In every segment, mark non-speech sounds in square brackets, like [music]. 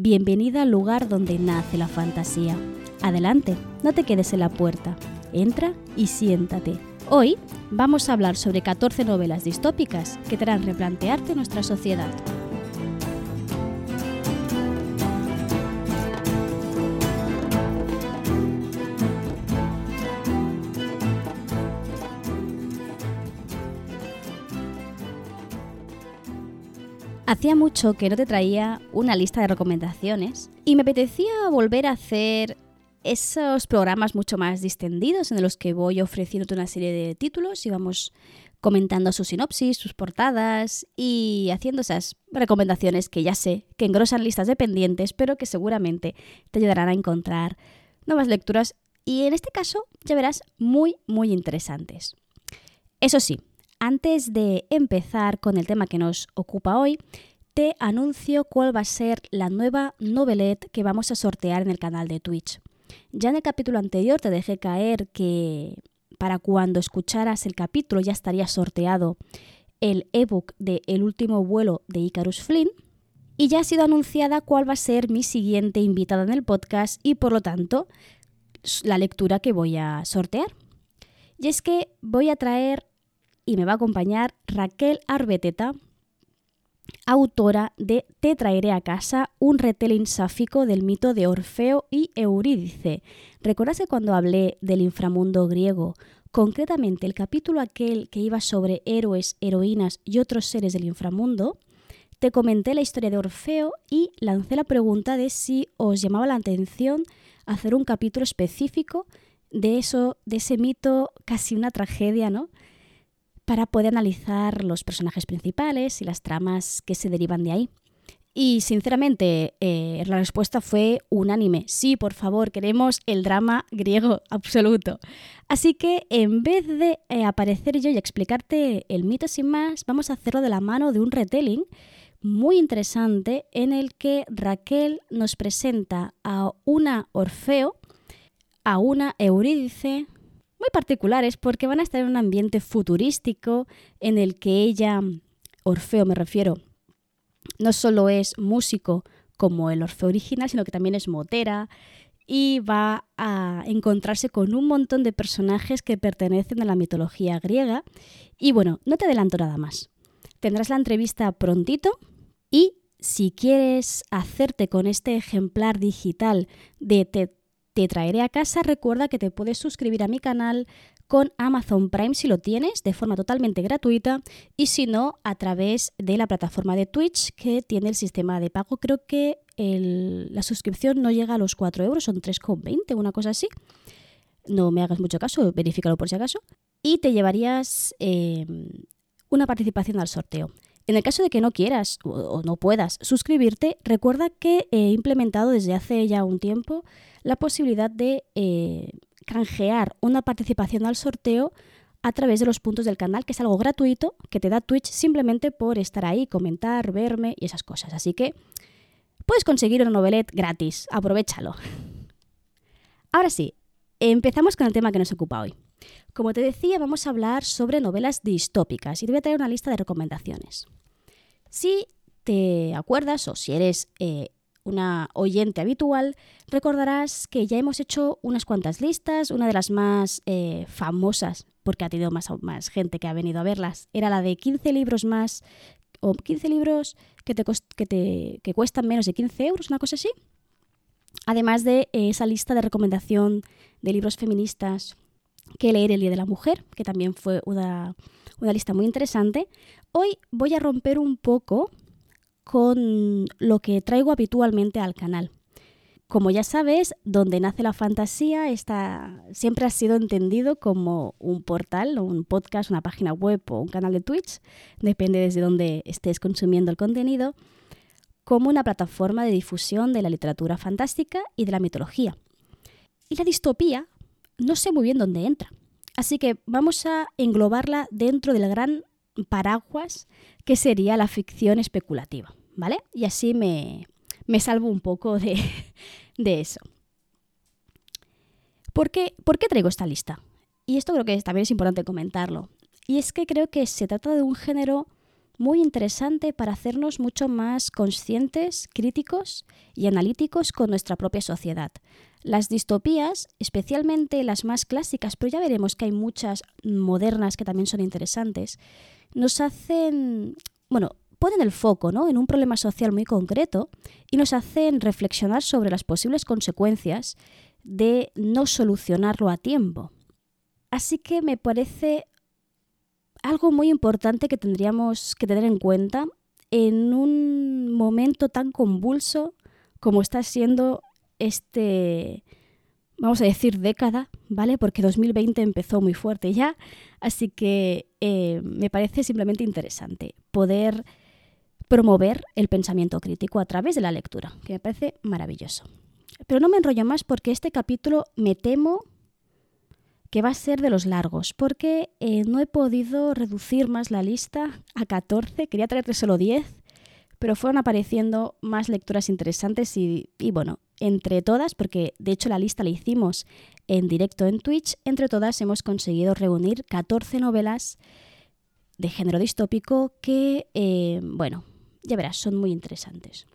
Bienvenida al lugar donde nace la fantasía. Adelante, no te quedes en la puerta. Entra y siéntate. Hoy vamos a hablar sobre 14 novelas distópicas que te harán replantearte nuestra sociedad. Hacía mucho que no te traía una lista de recomendaciones y me apetecía volver a hacer esos programas mucho más distendidos en los que voy ofreciéndote una serie de títulos y vamos comentando su sinopsis, sus portadas y haciendo esas recomendaciones que ya sé que engrosan listas de pendientes, pero que seguramente te ayudarán a encontrar nuevas lecturas y en este caso ya verás muy, muy interesantes. Eso sí, antes de empezar con el tema que nos ocupa hoy, te anuncio cuál va a ser la nueva novelette que vamos a sortear en el canal de Twitch. Ya en el capítulo anterior te dejé caer que para cuando escucharas el capítulo ya estaría sorteado el ebook de El último vuelo de Icarus Flynn y ya ha sido anunciada cuál va a ser mi siguiente invitada en el podcast y por lo tanto la lectura que voy a sortear. Y es que voy a traer y me va a acompañar Raquel Arbeteta, autora de Te traeré a casa, un retelling sáfico del mito de Orfeo y Eurídice. ¿Recuerdas que cuando hablé del inframundo griego, concretamente el capítulo aquel que iba sobre héroes, heroínas y otros seres del inframundo? Te comenté la historia de Orfeo y lancé la pregunta de si os llamaba la atención hacer un capítulo específico de eso, de ese mito, casi una tragedia, ¿no? Para poder analizar los personajes principales y las tramas que se derivan de ahí. Y sinceramente, eh, la respuesta fue unánime. Sí, por favor, queremos el drama griego absoluto. Así que en vez de eh, aparecer yo y explicarte el mito sin más, vamos a hacerlo de la mano de un retelling muy interesante en el que Raquel nos presenta a una Orfeo, a una Eurídice, muy particulares porque van a estar en un ambiente futurístico en el que ella, Orfeo me refiero, no solo es músico como el Orfeo original, sino que también es motera y va a encontrarse con un montón de personajes que pertenecen a la mitología griega. Y bueno, no te adelanto nada más. Tendrás la entrevista prontito y si quieres hacerte con este ejemplar digital de te traeré a casa, recuerda que te puedes suscribir a mi canal con Amazon Prime si lo tienes de forma totalmente gratuita y si no a través de la plataforma de Twitch que tiene el sistema de pago. Creo que la suscripción no llega a los 4 euros, son 3,20, una cosa así. No me hagas mucho caso, verifícalo por si acaso. Y te llevarías em, una participación al sorteo. En el caso de que no quieras o no puedas suscribirte, recuerda que he implementado desde hace ya un tiempo la posibilidad de eh, canjear una participación al sorteo a través de los puntos del canal, que es algo gratuito que te da Twitch simplemente por estar ahí, comentar, verme y esas cosas. Así que puedes conseguir una novelette gratis, aprovechalo. Ahora sí, empezamos con el tema que nos ocupa hoy. Como te decía, vamos a hablar sobre novelas distópicas y te voy a traer una lista de recomendaciones. Si te acuerdas o si eres eh, una oyente habitual, recordarás que ya hemos hecho unas cuantas listas. Una de las más eh, famosas, porque ha tenido más, gente que ha venido a verlas, era la de 15 libros más, o 15 libros que, te, que cuestan menos de 15 euros, una cosa así. Además de esa lista de recomendación de libros feministas que leer el Día de la Mujer, que también fue una, una lista muy interesante. Hoy voy a romper un poco con lo que traigo habitualmente al canal. Como ya sabes, donde nace la fantasía está, siempre ha sido entendido como un portal, un podcast, una página web o un canal de Twitch, depende desde donde estés consumiendo el contenido, como una plataforma de difusión de la literatura fantástica y de la mitología. Y la distopía no sé muy bien dónde entra. Así que vamos a englobarla dentro del gran paraguas que sería la ficción especulativa. ¿vale? Y así me, salvo un poco [laughs] de, eso. ¿Por qué, ¿Por qué traigo esta lista? Y esto creo que también es importante comentarlo. Y es que creo que se trata de un género muy interesante para hacernos mucho más conscientes, críticos y analíticos con nuestra propia sociedad. Las distopías, especialmente las más clásicas, pero ya veremos que hay muchas modernas que también son interesantes, nos hacen, bueno, ponen el foco ¿no? en un problema social muy concreto y nos hacen reflexionar sobre las posibles consecuencias de no solucionarlo a tiempo. Así que me parece algo muy importante que tendríamos que tener en cuenta en un momento tan convulso como está siendo este, vamos a decir, década, ¿vale? Porque 2020 empezó muy fuerte ya, así que eh, me parece simplemente interesante poder promover el pensamiento crítico a través de la lectura, que me parece maravilloso. Pero no me enrollo más porque este capítulo me temo que va a ser de los largos, porque eh, no he podido reducir más la lista a 14, quería traerte solo 10, pero fueron apareciendo más lecturas interesantes y, bueno, entre todas, porque de hecho la lista la hicimos en directo en Twitch, entre todas hemos conseguido reunir 14 novelas de género distópico que, eh, bueno, ya verás, son muy interesantes.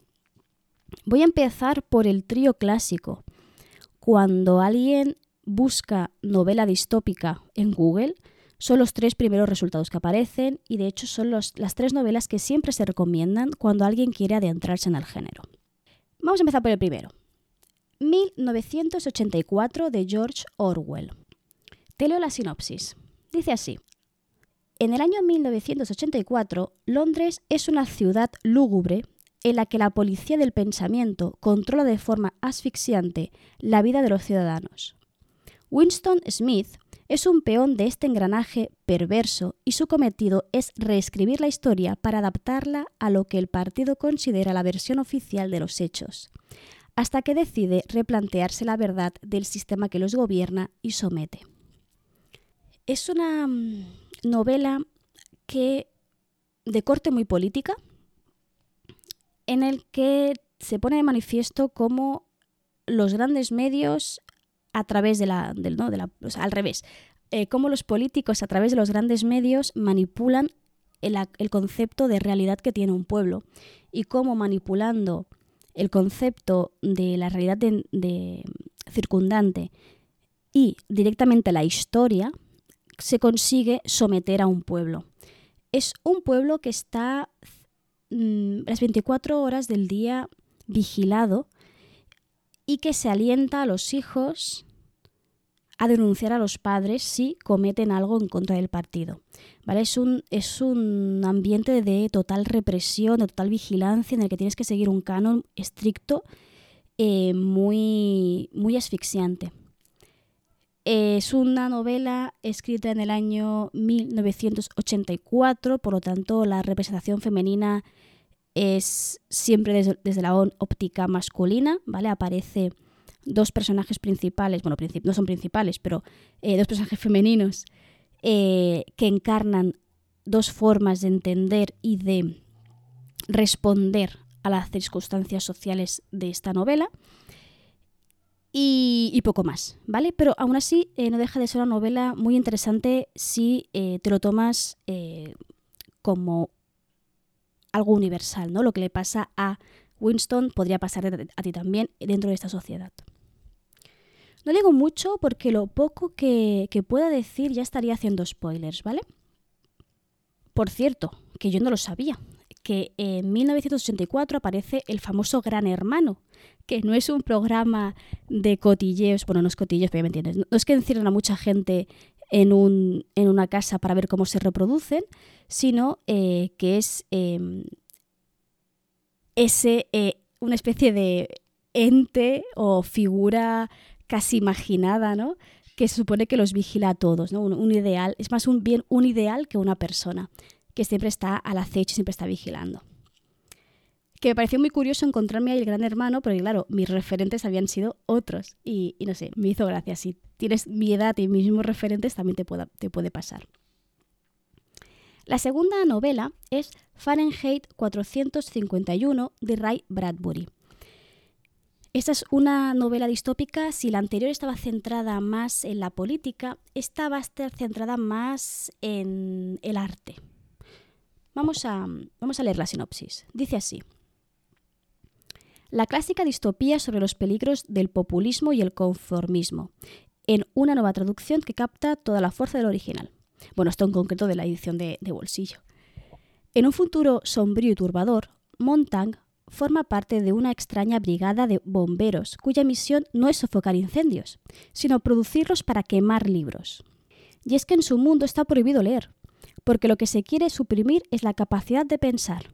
Voy a empezar por el trío clásico. Cuando alguien busca novela distópica en Google, son los tres primeros resultados que aparecen y de hecho son las tres novelas que siempre se recomiendan cuando alguien quiere adentrarse en el género. Vamos a empezar por el primero. 1984 de George Orwell. Te leo la sinopsis. Dice así. En el año 1984, Londres es una ciudad lúgubre en la que la policía del pensamiento controla de forma asfixiante la vida de los ciudadanos. Winston Smith es un peón de este engranaje perverso y su cometido es reescribir la historia para adaptarla a lo que el partido considera la versión oficial de los hechos, hasta que decide replantearse la verdad del sistema que los gobierna y somete. Es una mm, novela que de corte muy política, en el que se pone de manifiesto cómo los grandes medios a través de la, del, no, de la al revés, eh, cómo los políticos a través de los grandes medios manipulan el, el, concepto de realidad que tiene un pueblo y cómo manipulando el concepto de la realidad de, circundante y directamente la historia, se consigue someter a un pueblo. Es un pueblo que está mm, las 24 horas del día vigilado y que se alienta a los hijos a denunciar a los padres si cometen algo en contra del partido. ¿Vale? Es, un, es un ambiente de total represión, de total vigilancia, en el que tienes que seguir un canon estricto eh, muy, muy asfixiante. Es una novela escrita en el año 1984, por lo tanto la representación femenina es siempre desde, desde la óptica masculina, ¿vale? Aparece dos personajes principales, bueno, no son principales, pero eh, dos personajes femeninos eh, que encarnan dos formas de entender y de responder a las circunstancias sociales de esta novela. Y, poco más, ¿vale? Pero aún así eh, no deja de ser una novela muy interesante si te lo tomas como algo universal, ¿no? Lo que le pasa a Winston podría pasar a ti también dentro de esta sociedad. No digo mucho porque lo poco que, pueda decir ya estaría haciendo spoilers, ¿vale? Por cierto, que yo no lo sabía, que en 1984 aparece el famoso Gran Hermano, que no es un programa de cotilleos, bueno, no es cotilleos, pero ya me entiendes, no es que encierran a mucha gente en, un, en una casa para ver cómo se reproducen, sino eh, que es em, ese, eh, una especie de ente o figura casi imaginada, ¿no? que se supone que los vigila a todos, ¿no? Un, ideal, es más un bien un ideal que una persona, que siempre está al acecho y siempre está vigilando. Que me pareció muy curioso encontrarme ahí el gran hermano, porque claro, mis referentes habían sido otros. Y, no sé, me hizo gracia. Si tienes mi edad y mis mismos referentes, también te, puede pasar. La segunda novela es Fahrenheit 451 de Ray Bradbury. Esta es una novela distópica. Si la anterior estaba centrada más en la política, esta va a estar centrada más en el arte. Vamos a, vamos a leer la sinopsis. Dice así. La clásica distopía sobre los peligros del populismo y el conformismo, en una nueva traducción que capta toda la fuerza del original. Bueno, esto en concreto de la edición de, bolsillo. En un futuro sombrío y turbador, Montag forma parte de una extraña brigada de bomberos cuya misión no es sofocar incendios, sino producirlos para quemar libros. Y es que en su mundo está prohibido leer, porque lo que se quiere suprimir es la capacidad de pensar.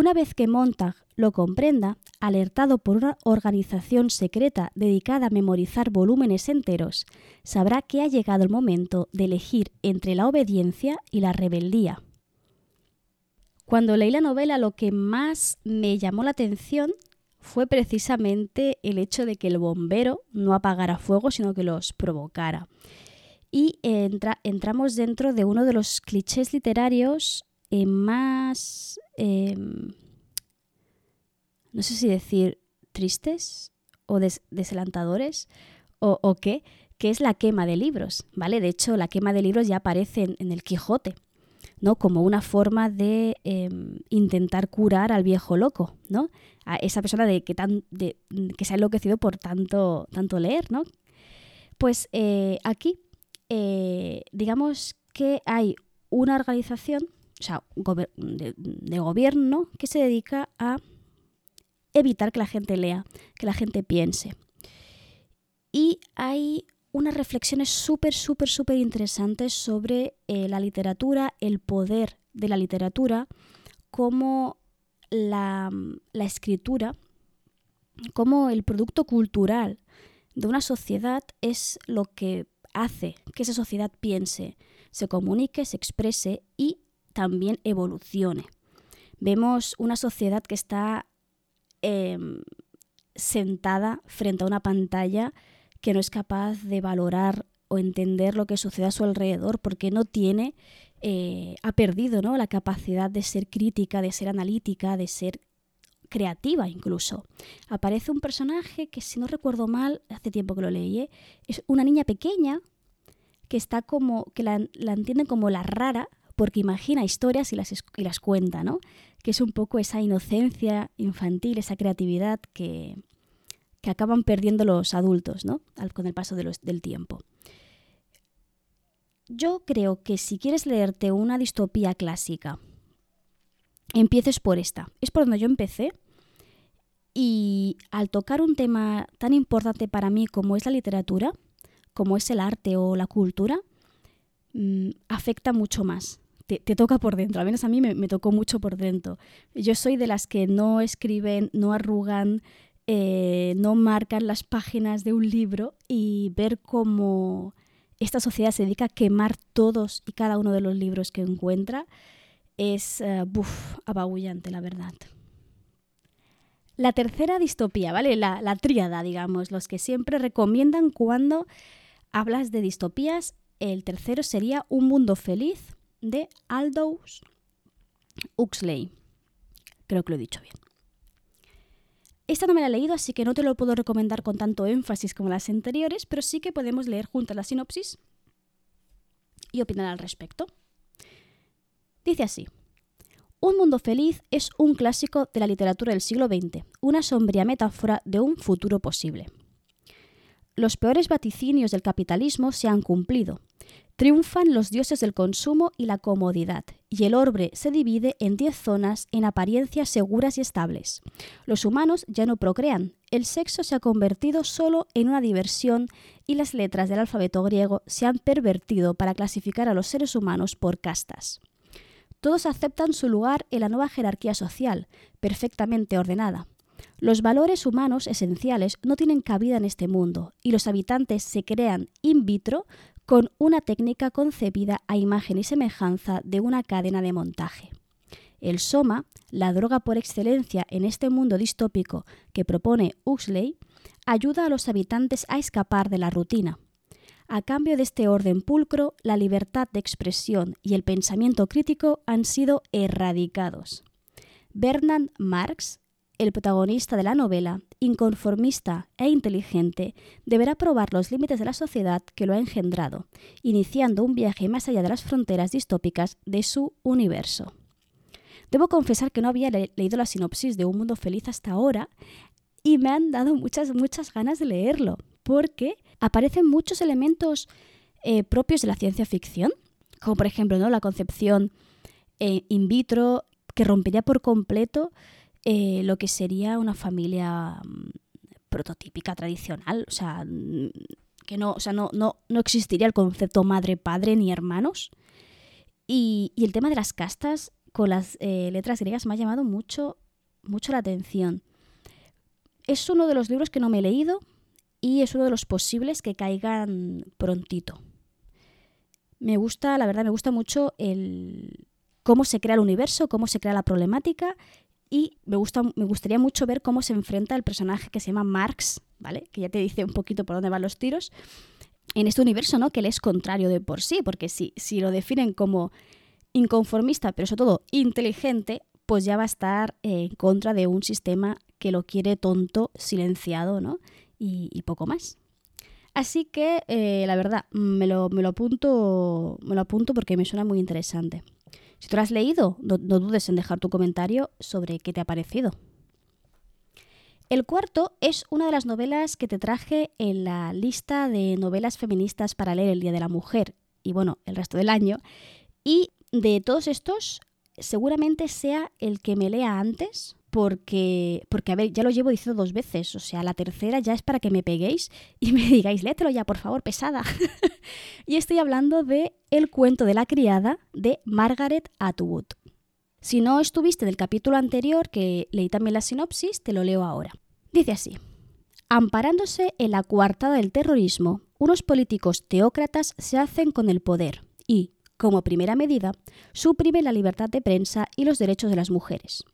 Una vez que Montag lo comprenda, alertado por una organización secreta dedicada a memorizar volúmenes enteros, sabrá que ha llegado el momento de elegir entre la obediencia y la rebeldía. Cuando leí la novela lo que más me llamó la atención fue precisamente el hecho de que el bombero no apagara fuego, sino que los provocara. Y entramos dentro de uno de los clichés literarios eh, más, em, no sé si decir tristes o desalentadores o, qué, que es la quema de libros, ¿vale? De hecho, la quema de libros ya aparece en, el Quijote, ¿no? Como una forma de em, intentar curar al viejo loco, ¿no? A esa persona de que, tan, de, que se ha enloquecido por tanto, tanto leer, ¿no? Pues eh, aquí, eh, digamos que hay una organización o sea, de, gobierno que se dedica a evitar que la gente lea, que la gente piense. Y hay unas reflexiones súper, súper, súper interesantes sobre eh, la literatura, el poder de la literatura, como la, la escritura, como el producto cultural de una sociedad es lo que hace que esa sociedad piense, se comunique, se exprese y también evolucione. Vemos una sociedad que está em, sentada frente a una pantalla que no es capaz de valorar o entender lo que sucede a su alrededor porque no tiene, eh, ha perdido ¿no? la capacidad de ser crítica, de ser analítica, de ser creativa incluso. Aparece un personaje que, si no recuerdo mal, hace tiempo que lo leí, ¿eh? es una niña pequeña que está como, que la, la entienden como la rara, porque imagina historias y las, y las cuenta, ¿no? Que es un poco esa inocencia infantil, esa creatividad que, que acaban perdiendo los adultos, ¿no? con el paso del tiempo. Yo creo que si quieres leerte una distopía clásica, empieces por esta. Es por donde yo empecé. Y al tocar un tema tan importante para mí como es la literatura, como es el arte o la cultura, mm, afecta mucho más te, toca por dentro, al menos a mí me, tocó mucho por dentro. Yo soy de las que no escriben, no arrugan, eh, no marcan las páginas de un libro y ver cómo esta sociedad se dedica a quemar todos y cada uno de los libros que encuentra es uh, apabullante, la verdad. La tercera distopía, ¿vale? La, la tríada, digamos, los que siempre recomiendan cuando hablas de distopías. El tercero sería Un Mundo Feliz de Aldous Huxley. Creo que lo he dicho bien. Esta no me la he leído, así que no te lo puedo recomendar con tanto énfasis como las anteriores, pero sí que podemos leer juntas la sinopsis y opinar al respecto. Dice así. Un mundo feliz es un clásico de la literatura del siglo XX, una sombría metáfora de un futuro posible. Los peores vaticinios del capitalismo se han cumplido, Triunfan los dioses del consumo y la comodidad, y el orbe se divide en diez zonas en apariencia seguras y estables. Los humanos ya no procrean, el sexo se ha convertido solo en una diversión y las letras del alfabeto griego se han pervertido para clasificar a los seres humanos por castas. Todos aceptan su lugar en la nueva jerarquía social, perfectamente ordenada. Los valores humanos esenciales no tienen cabida en este mundo y los habitantes se crean in vitro con una técnica concebida a imagen y semejanza de una cadena de montaje. El soma, la droga por excelencia en este mundo distópico que propone Huxley, ayuda a los habitantes a escapar de la rutina. A cambio de este orden pulcro, la libertad de expresión y el pensamiento crítico han sido erradicados. Bernard Marx el protagonista de la novela, inconformista e inteligente, deberá probar los límites de la sociedad que lo ha engendrado, iniciando un viaje más allá de las fronteras distópicas de su universo. Debo confesar que no había leído la sinopsis de Un Mundo Feliz hasta ahora y me han dado muchas, muchas ganas de leerlo, porque aparecen muchos elementos eh, propios de la ciencia ficción, como por ejemplo ¿no? la concepción eh, in vitro que rompería por completo eh, lo que sería una familia mm, prototípica, tradicional, o sea, mm, que no, o sea, no, no, no existiría el concepto madre-padre ni hermanos. Y, el tema de las castas con las letras griegas me ha llamado mucho, mucho la atención. Es uno de los libros que no me he leído y es uno de los posibles que caigan prontito. Me gusta, la verdad, me gusta mucho el cómo se crea el universo, cómo se crea la problemática y me, gusta, me gustaría mucho ver cómo se enfrenta el personaje que se llama Marx, ¿vale? Que ya te dice un poquito por dónde van los tiros, en este universo, ¿no? Que él es contrario de por sí, porque si, si lo definen como inconformista, pero sobre todo inteligente, pues ya va a estar en contra de un sistema que lo quiere tonto, silenciado, ¿no? Y, poco más. Así que, eh, la verdad, me lo, me, lo apunto, me lo apunto porque me suena muy interesante. Si tú lo has leído, no, no dudes en dejar tu comentario sobre qué te ha parecido. El cuarto es una de las novelas que te traje en la lista de novelas feministas para leer el Día de la Mujer y bueno, el resto del año. Y de todos estos, seguramente sea el que me lea antes porque, porque, a ver, ya lo llevo diciendo dos veces, o sea, la tercera ya es para que me peguéis y me [laughs] digáis, léetelo ya, por favor, pesada. [laughs] y estoy hablando de El cuento de la criada de Margaret Atwood. Si no estuviste del capítulo anterior, que leí también la sinopsis, te lo leo ahora. Dice así. Amparándose en la coartada del terrorismo, unos políticos teócratas se hacen con el poder y, como primera medida, suprimen la libertad de prensa y los derechos de las mujeres.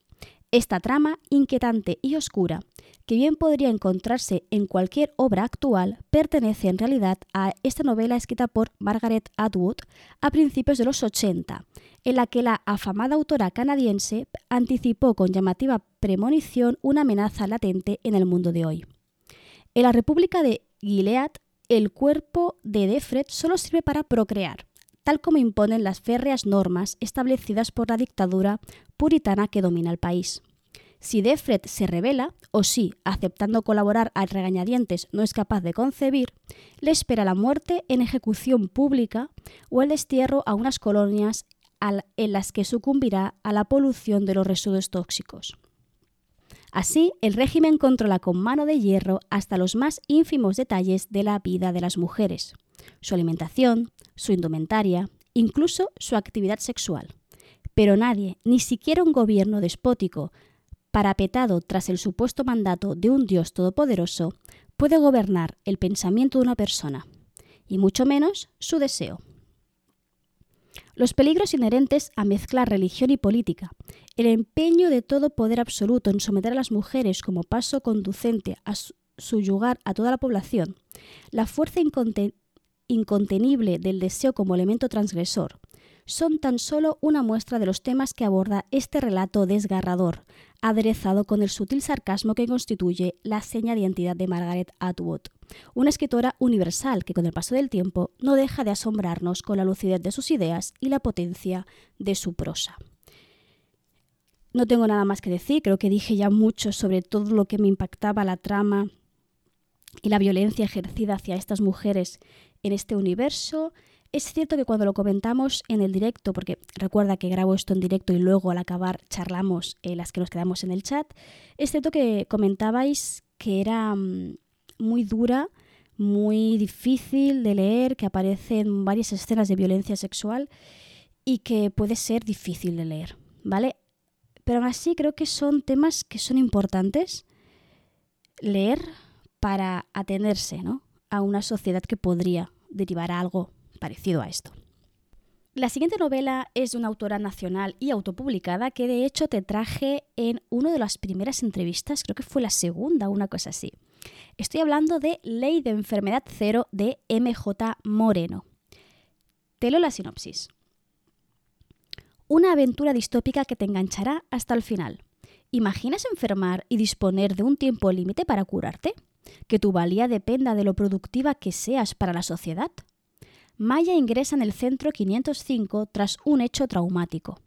Esta trama, inquietante y oscura, que bien podría encontrarse en cualquier obra actual, pertenece en realidad a esta novela escrita por Margaret Atwood a principios de los 80, en la que la afamada autora canadiense anticipó con llamativa premonición una amenaza latente en el mundo de hoy. En la República de Gilead, el cuerpo de Defred solo sirve para procrear, tal como imponen las férreas normas establecidas por la dictadura puritana que domina el país. Si Defred se revela, o si, aceptando colaborar a regañadientes, no es capaz de concebir, le espera la muerte en ejecución pública o el destierro a unas colonias en las que sucumbirá a la polución de los residuos tóxicos. Así, el régimen controla con mano de hierro hasta los más ínfimos detalles de la vida de las mujeres, su alimentación, su indumentaria, incluso su actividad sexual. Pero nadie, ni siquiera un gobierno despótico, parapetado tras el supuesto mandato de un Dios todopoderoso, puede gobernar el pensamiento de una persona, y mucho menos su deseo. Los peligros inherentes a mezclar religión y política, el empeño de todo poder absoluto en someter a las mujeres como paso conducente a suyugar a toda la población, la fuerza incontenible del deseo como elemento transgresor, son tan solo una muestra de los temas que aborda este relato desgarrador, aderezado con el sutil sarcasmo que constituye la seña de identidad de Margaret Atwood, una escritora universal que con el paso del tiempo no deja de asombrarnos con la lucidez de sus ideas y la potencia de su prosa. No tengo nada más que decir, creo que dije ya mucho sobre todo lo que me impactaba la trama y la violencia ejercida hacia estas mujeres en este universo. Es cierto que cuando lo comentamos en el directo, porque recuerda que grabo esto en directo y luego al acabar charlamos eh, las que nos quedamos en el chat, es cierto que comentabais que era mm, muy dura, muy difícil de leer, que aparecen varias escenas de violencia sexual y que puede ser difícil de leer, ¿vale? Pero aún así creo que son temas que son importantes leer para atenerse ¿no? a una sociedad que podría derivar algo parecido a esto. La siguiente novela es de una autora nacional y autopublicada que de hecho te traje en una de las primeras entrevistas, creo que fue la segunda, una cosa así. Estoy hablando de Ley de Enfermedad Cero de MJ Moreno. Te leo la sinopsis. Una aventura distópica que te enganchará hasta el final. ¿Imaginas enfermar y disponer de un tiempo límite para curarte? ¿Que tu valía dependa de lo productiva que seas para la sociedad? Maya ingresa en el centro 505 tras un hecho traumático.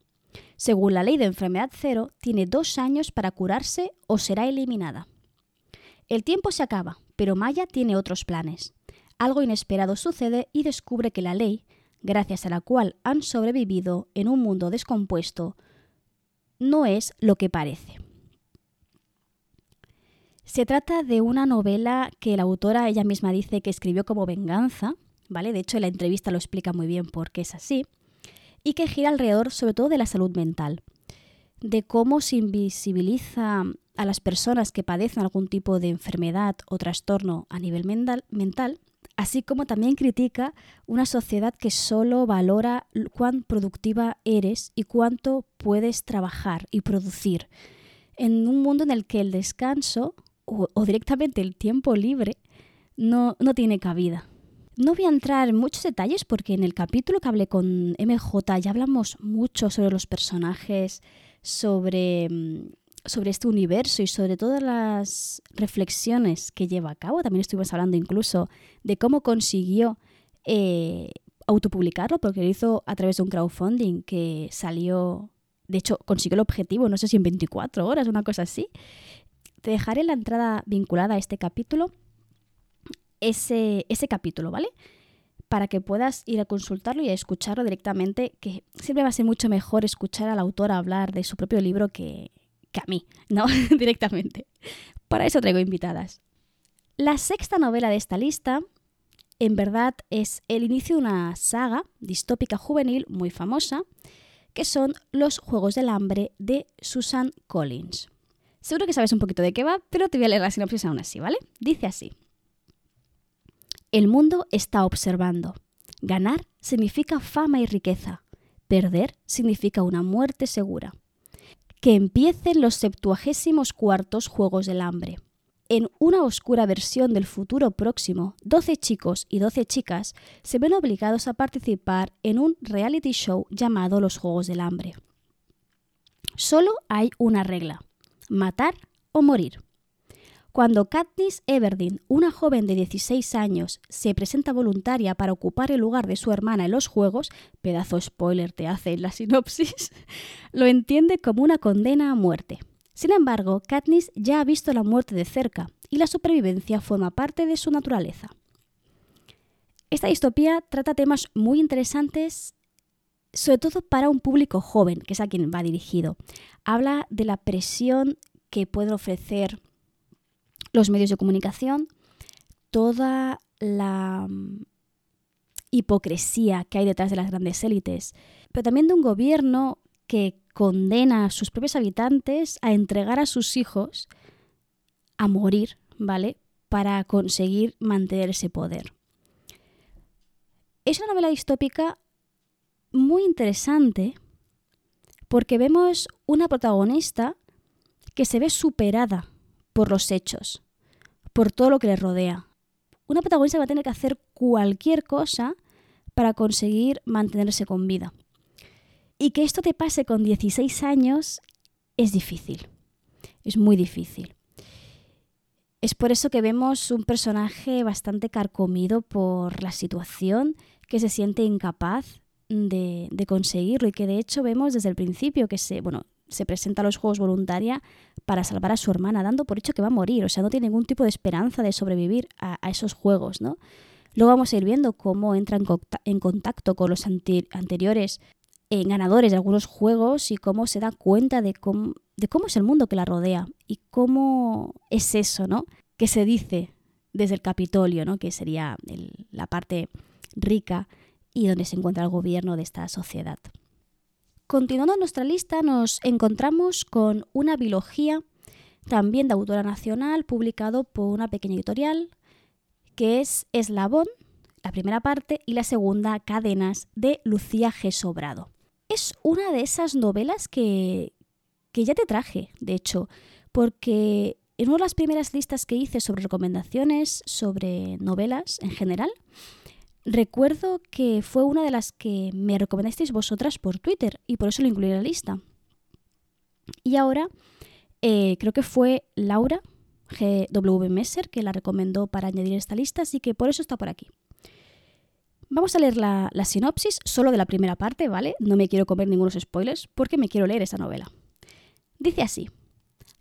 Según la ley de enfermedad cero, tiene dos años para curarse o será eliminada. El tiempo se acaba, pero Maya tiene otros planes. Algo inesperado sucede y descubre que la ley, gracias a la cual han sobrevivido en un mundo descompuesto, no es lo que parece. Se trata de una novela que la autora ella misma dice que escribió como venganza, ¿vale? De hecho, la entrevista lo explica muy bien por qué es así, y que gira alrededor sobre todo de la salud mental, de cómo se invisibiliza a las personas que padecen algún tipo de enfermedad o trastorno a nivel mental, así como también critica una sociedad que solo valora cuán productiva eres y cuánto puedes trabajar y producir, en un mundo en el que el descanso o, directamente el tiempo libre no, no tiene cabida. No voy a entrar en muchos detalles porque en el capítulo que hablé con MJ ya hablamos mucho sobre los personajes, sobre mm, sobre este universo y sobre todas las reflexiones que lleva a cabo. También estuvimos hablando incluso de cómo consiguió eh, autopublicarlo, porque lo hizo a través de un crowdfunding que salió, de hecho, consiguió el objetivo, no sé si en 24 horas, una cosa así. Te dejaré la entrada vinculada a este capítulo, ese, ese capítulo, ¿vale? para que puedas ir a consultarlo y a escucharlo directamente, que siempre va a ser mucho mejor escuchar al autor hablar de su propio libro que, que a mí, ¿no? [laughs] Directamente. Para eso traigo invitadas. La sexta novela de esta lista, en verdad, es el inicio de una saga distópica juvenil muy famosa, que son Los Juegos del Hambre de Susan Collins. Seguro que sabes un poquito de qué va, pero te voy a leer la sinopsis aún así, ¿vale? Dice así. El mundo está observando. Ganar significa fama y riqueza. Perder significa una muerte segura que empiecen los septuagésimos cuartos Juegos del Hambre. En una oscura versión del futuro próximo, 12 chicos y 12 chicas se ven obligados a participar en un reality show llamado Los Juegos del Hambre. Solo hay una regla, matar o morir. Cuando Katniss Everdeen, una joven de 16 años, se presenta voluntaria para ocupar el lugar de su hermana en los Juegos, pedazo spoiler te hace en la sinopsis, [laughs] lo entiende como una condena a muerte. Sin embargo, Katniss ya ha visto la muerte de cerca y la supervivencia forma parte de su naturaleza. Esta distopía trata temas muy interesantes, sobre todo para un público joven, que es a quien va dirigido. Habla de la presión que pueden ofrecer los medios de comunicación, toda la mm, hipocresía que hay detrás de las grandes élites, pero también de un gobierno que condena a sus propios habitantes a entregar a sus hijos a morir, ¿vale? Para conseguir mantener ese poder. Es una novela distópica muy interesante porque vemos una protagonista que se ve superada por los hechos, por todo lo que le rodea. Una protagonista va a tener que hacer cualquier cosa para conseguir mantenerse con vida. Y que esto te pase con 16 años es difícil. Es muy difícil. Es por eso que vemos un personaje bastante carcomido por la situación, que se siente incapaz de, de, conseguirlo y que de hecho vemos desde el principio que se, bueno, se presenta a los Juegos voluntaria para salvar a su hermana, dando por hecho que va a morir, o sea, no tiene ningún tipo de esperanza de sobrevivir a, esos Juegos, ¿no? Luego vamos a ir viendo cómo entra en, contacto con los anteriores eh, ganadores de algunos juegos y cómo se da cuenta de cómo, de cómo es el mundo que la rodea y cómo es eso, ¿no? Que se dice desde el Capitolio, ¿no? Que sería la parte rica y donde se encuentra el gobierno de esta sociedad. Continuando nuestra lista, nos encontramos con una biología también de autora nacional, publicado por una pequeña editorial, que es Eslabón, la primera parte, y la segunda, Cadenas, de Lucía G. Sobrado. Es una de esas novelas que, que ya te traje, de hecho, porque en una de las primeras listas que hice sobre recomendaciones sobre novelas en general, Recuerdo que fue una de las que me recomendasteis vosotras por Twitter y por eso lo incluí en la lista. Y ahora eh, creo que fue Laura GW Messer que la recomendó para añadir esta lista, así que por eso está por aquí. Vamos a leer la, la, sinopsis solo de la primera parte, ¿vale? No me quiero comer ningunos spoilers porque me quiero leer esa novela. Dice así.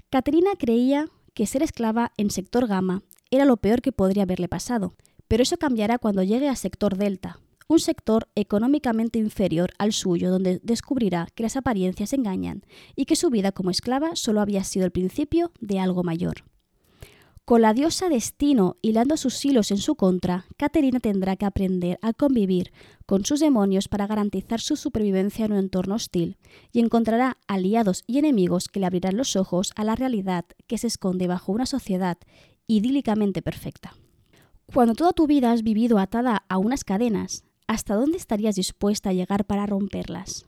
Caterina creía que ser esclava en sector gamma era lo peor que podría haberle pasado, pero eso cambiará cuando llegue a sector delta, un sector económicamente inferior al suyo donde descubrirá que las apariencias engañan y que su vida como esclava solo había sido el principio de algo mayor. Con la diosa destino hilando sus hilos en su contra, Caterina tendrá que aprender a convivir con sus demonios para garantizar su supervivencia en un entorno hostil, y encontrará aliados y enemigos que le abrirán los ojos a la realidad que se esconde bajo una sociedad idílicamente perfecta. Cuando toda tu vida has vivido atada a unas cadenas, ¿hasta dónde estarías dispuesta a llegar para romperlas?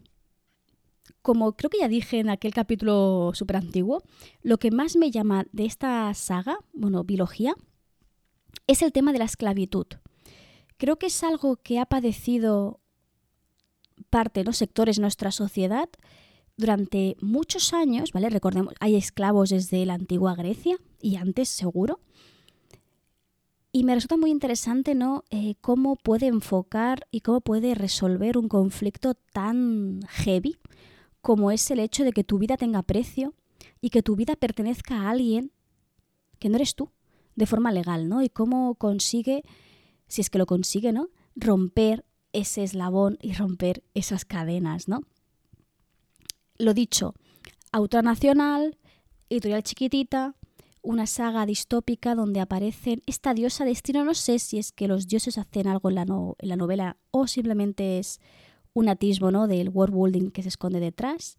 como creo que ya dije en aquel capítulo súper antiguo, lo que más me llama de esta saga, bueno, biología, es el tema de la esclavitud. Creo que es algo que ha padecido parte los sectores de nuestra sociedad durante muchos años, ¿vale? Recordemos, hay esclavos desde la antigua Grecia y antes seguro. Y me resulta muy interesante, ¿no? Eh, cómo puede enfocar y cómo puede resolver un conflicto tan heavy como es el hecho de que tu vida tenga precio y que tu vida pertenezca a alguien que no eres tú, de forma legal, ¿no? Y cómo consigue, si es que lo consigue, ¿no? Romper ese eslabón y romper esas cadenas, ¿no? Lo dicho, autora nacional, editorial chiquitita, una saga distópica donde aparecen esta diosa destino. No sé si es que los dioses hacen algo en la, en la novela o simplemente es un atisbo ¿no? del world building que se esconde detrás,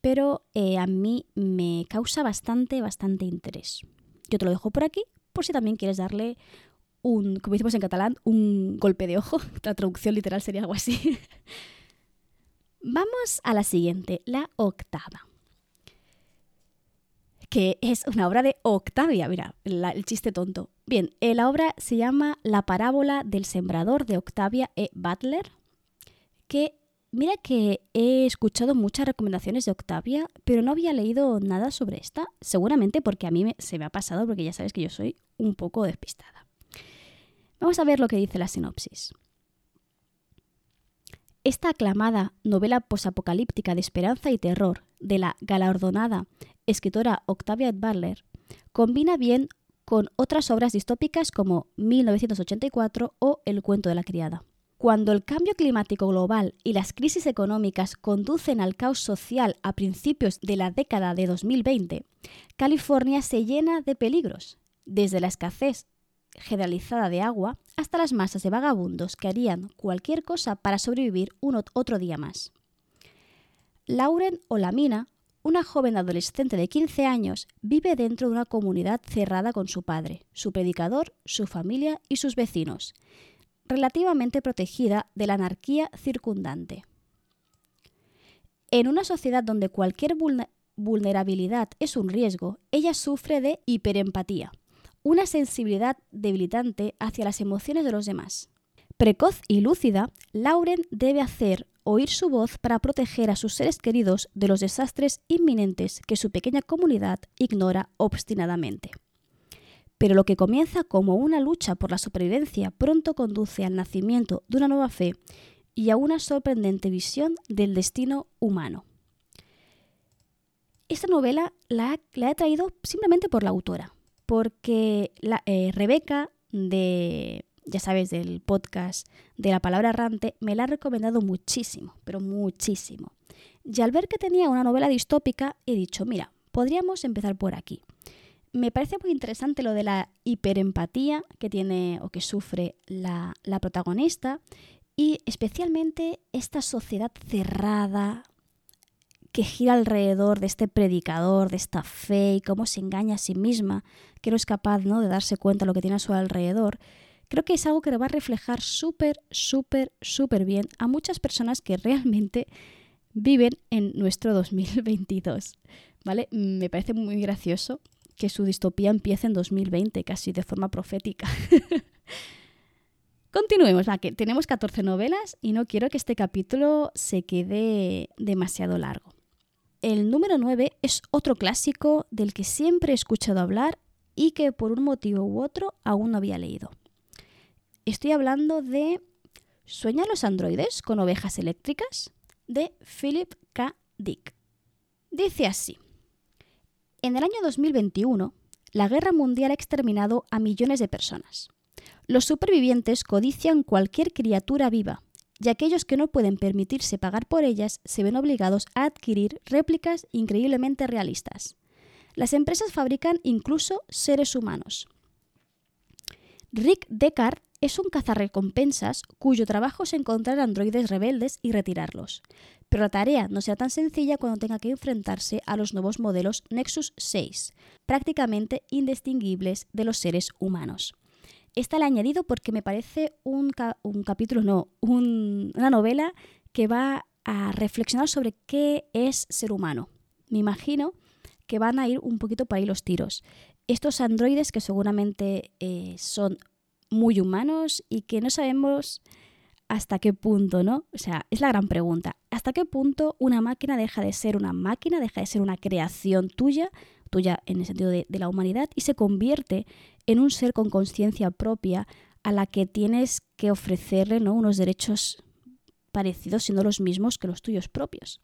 pero eh, a mí me causa bastante, bastante interés. Yo te lo dejo por aquí, por si también quieres darle un, como decimos en catalán, un golpe de ojo. [laughs] La traducción literal sería algo así. [laughs] Vamos a la siguiente, la octava. Que es una obra de Octavia, mira, el chiste tonto. Bien, eh, la obra se llama La parábola del sembrador de Octavia E. Butler, que mira que he escuchado muchas recomendaciones de Octavia, pero no había leído nada sobre esta, seguramente porque a mí se me ha pasado, porque ya sabes que yo soy un poco despistada. Vamos a ver lo que dice la sinopsis. Esta aclamada novela posapocalíptica de esperanza y terror de la galardonada escritora Octavia Butler combina bien con otras obras distópicas como 1984 o El cuento de la criada. Cuando el cambio climático global y las crisis económicas conducen al caos social a principios de la década de 2020, California se llena de peligros, desde la escasez generalizada de agua hasta las masas de vagabundos que harían cualquier cosa para sobrevivir un otro día más. Lauren Olamina, una joven adolescente de 15 años, vive dentro de una comunidad cerrada con su padre, su predicador, su familia y sus vecinos, relativamente protegida de la anarquía circundante. En una sociedad donde cualquier vulnerabilidad es un riesgo, ella sufre de hiperempatía, una sensibilidad debilitante hacia las emociones de los demás. Precoz y lúcida, Lauren debe hacer oír su voz para proteger a sus seres queridos de los desastres inminentes que su pequeña comunidad ignora obstinadamente. Pero lo que comienza como una lucha por la supervivencia pronto conduce al nacimiento de una nueva fe y a una sorprendente visión del destino humano. Esta novela la, he traído simplemente por la autora, porque la, eh, Rebeca de, ya sabes, del podcast de la palabra errante, me la ha recomendado muchísimo, pero muchísimo. Y al ver que tenía una novela distópica, he dicho, mira, podríamos empezar por aquí me parece muy interesante lo de la hiperempatía que tiene o que sufre la, protagonista y especialmente esta sociedad cerrada que gira alrededor de este predicador, de esta fe y cómo se engaña a sí misma, que no es capaz ¿no? de darse cuenta de lo que tiene a su alrededor. Creo que es algo que le va a reflejar súper, súper, súper bien a muchas personas que realmente viven en nuestro 2022. ¿Vale? Me parece muy gracioso que su distopía empiece en 2020, casi de forma profética. [laughs] Continuemos, que tenemos 14 novelas y no quiero que este capítulo se quede demasiado largo. El número 9 es otro clásico del que siempre he escuchado hablar y que por un motivo u otro aún no había leído. Estoy hablando de ¿Sueñan los androides con ovejas eléctricas? de Philip K. Dick. Dice así. En el año 2021, la guerra mundial ha exterminado a millones de personas. Los supervivientes codician cualquier criatura viva, y aquellos que no pueden permitirse pagar por ellas se ven obligados a adquirir réplicas increíblemente realistas. Las empresas fabrican incluso seres humanos. Rick Deckard es un cazarrecompensas cuyo trabajo es encontrar androides rebeldes y retirarlos. Pero la tarea no será tan sencilla cuando tenga que enfrentarse a los nuevos modelos Nexus 6, prácticamente indistinguibles de los seres humanos. Esta la he añadido porque me parece un, capítulo, no, una novela que va a reflexionar sobre qué es ser humano. Me imagino que van a ir un poquito por ahí los tiros. Estos androides que seguramente eh, son muy humanos y que no sabemos hasta qué punto, ¿no? O sea, es la gran pregunta. ¿Hasta qué punto una máquina deja de ser una máquina, deja de ser una creación tuya, tuya en el sentido de, de la humanidad, y se convierte en un ser con conciencia propia a la que tienes que ofrecerle ¿no? unos derechos parecidos, siendo los mismos que los tuyos propios.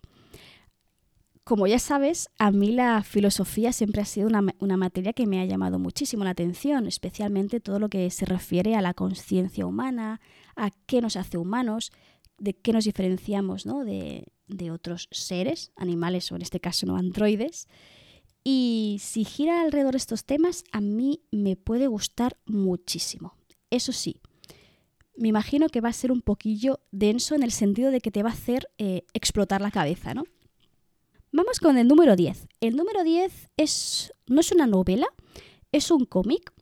Como ya sabes, a mí la filosofía siempre ha sido una, una materia que me ha llamado muchísimo la atención, especialmente todo lo que se refiere a la conciencia humana, a qué nos hace humanos, de qué nos diferenciamos ¿no? de, de otros seres, animales o en este caso no androides, y si gira alrededor de estos temas, a mí me puede gustar muchísimo. Eso sí, me imagino que va a ser un poquillo denso en el sentido de que te va a hacer eh, explotar la cabeza, ¿no? Vamos con el número 10. El número 10 es, no es una novela, es un cómic.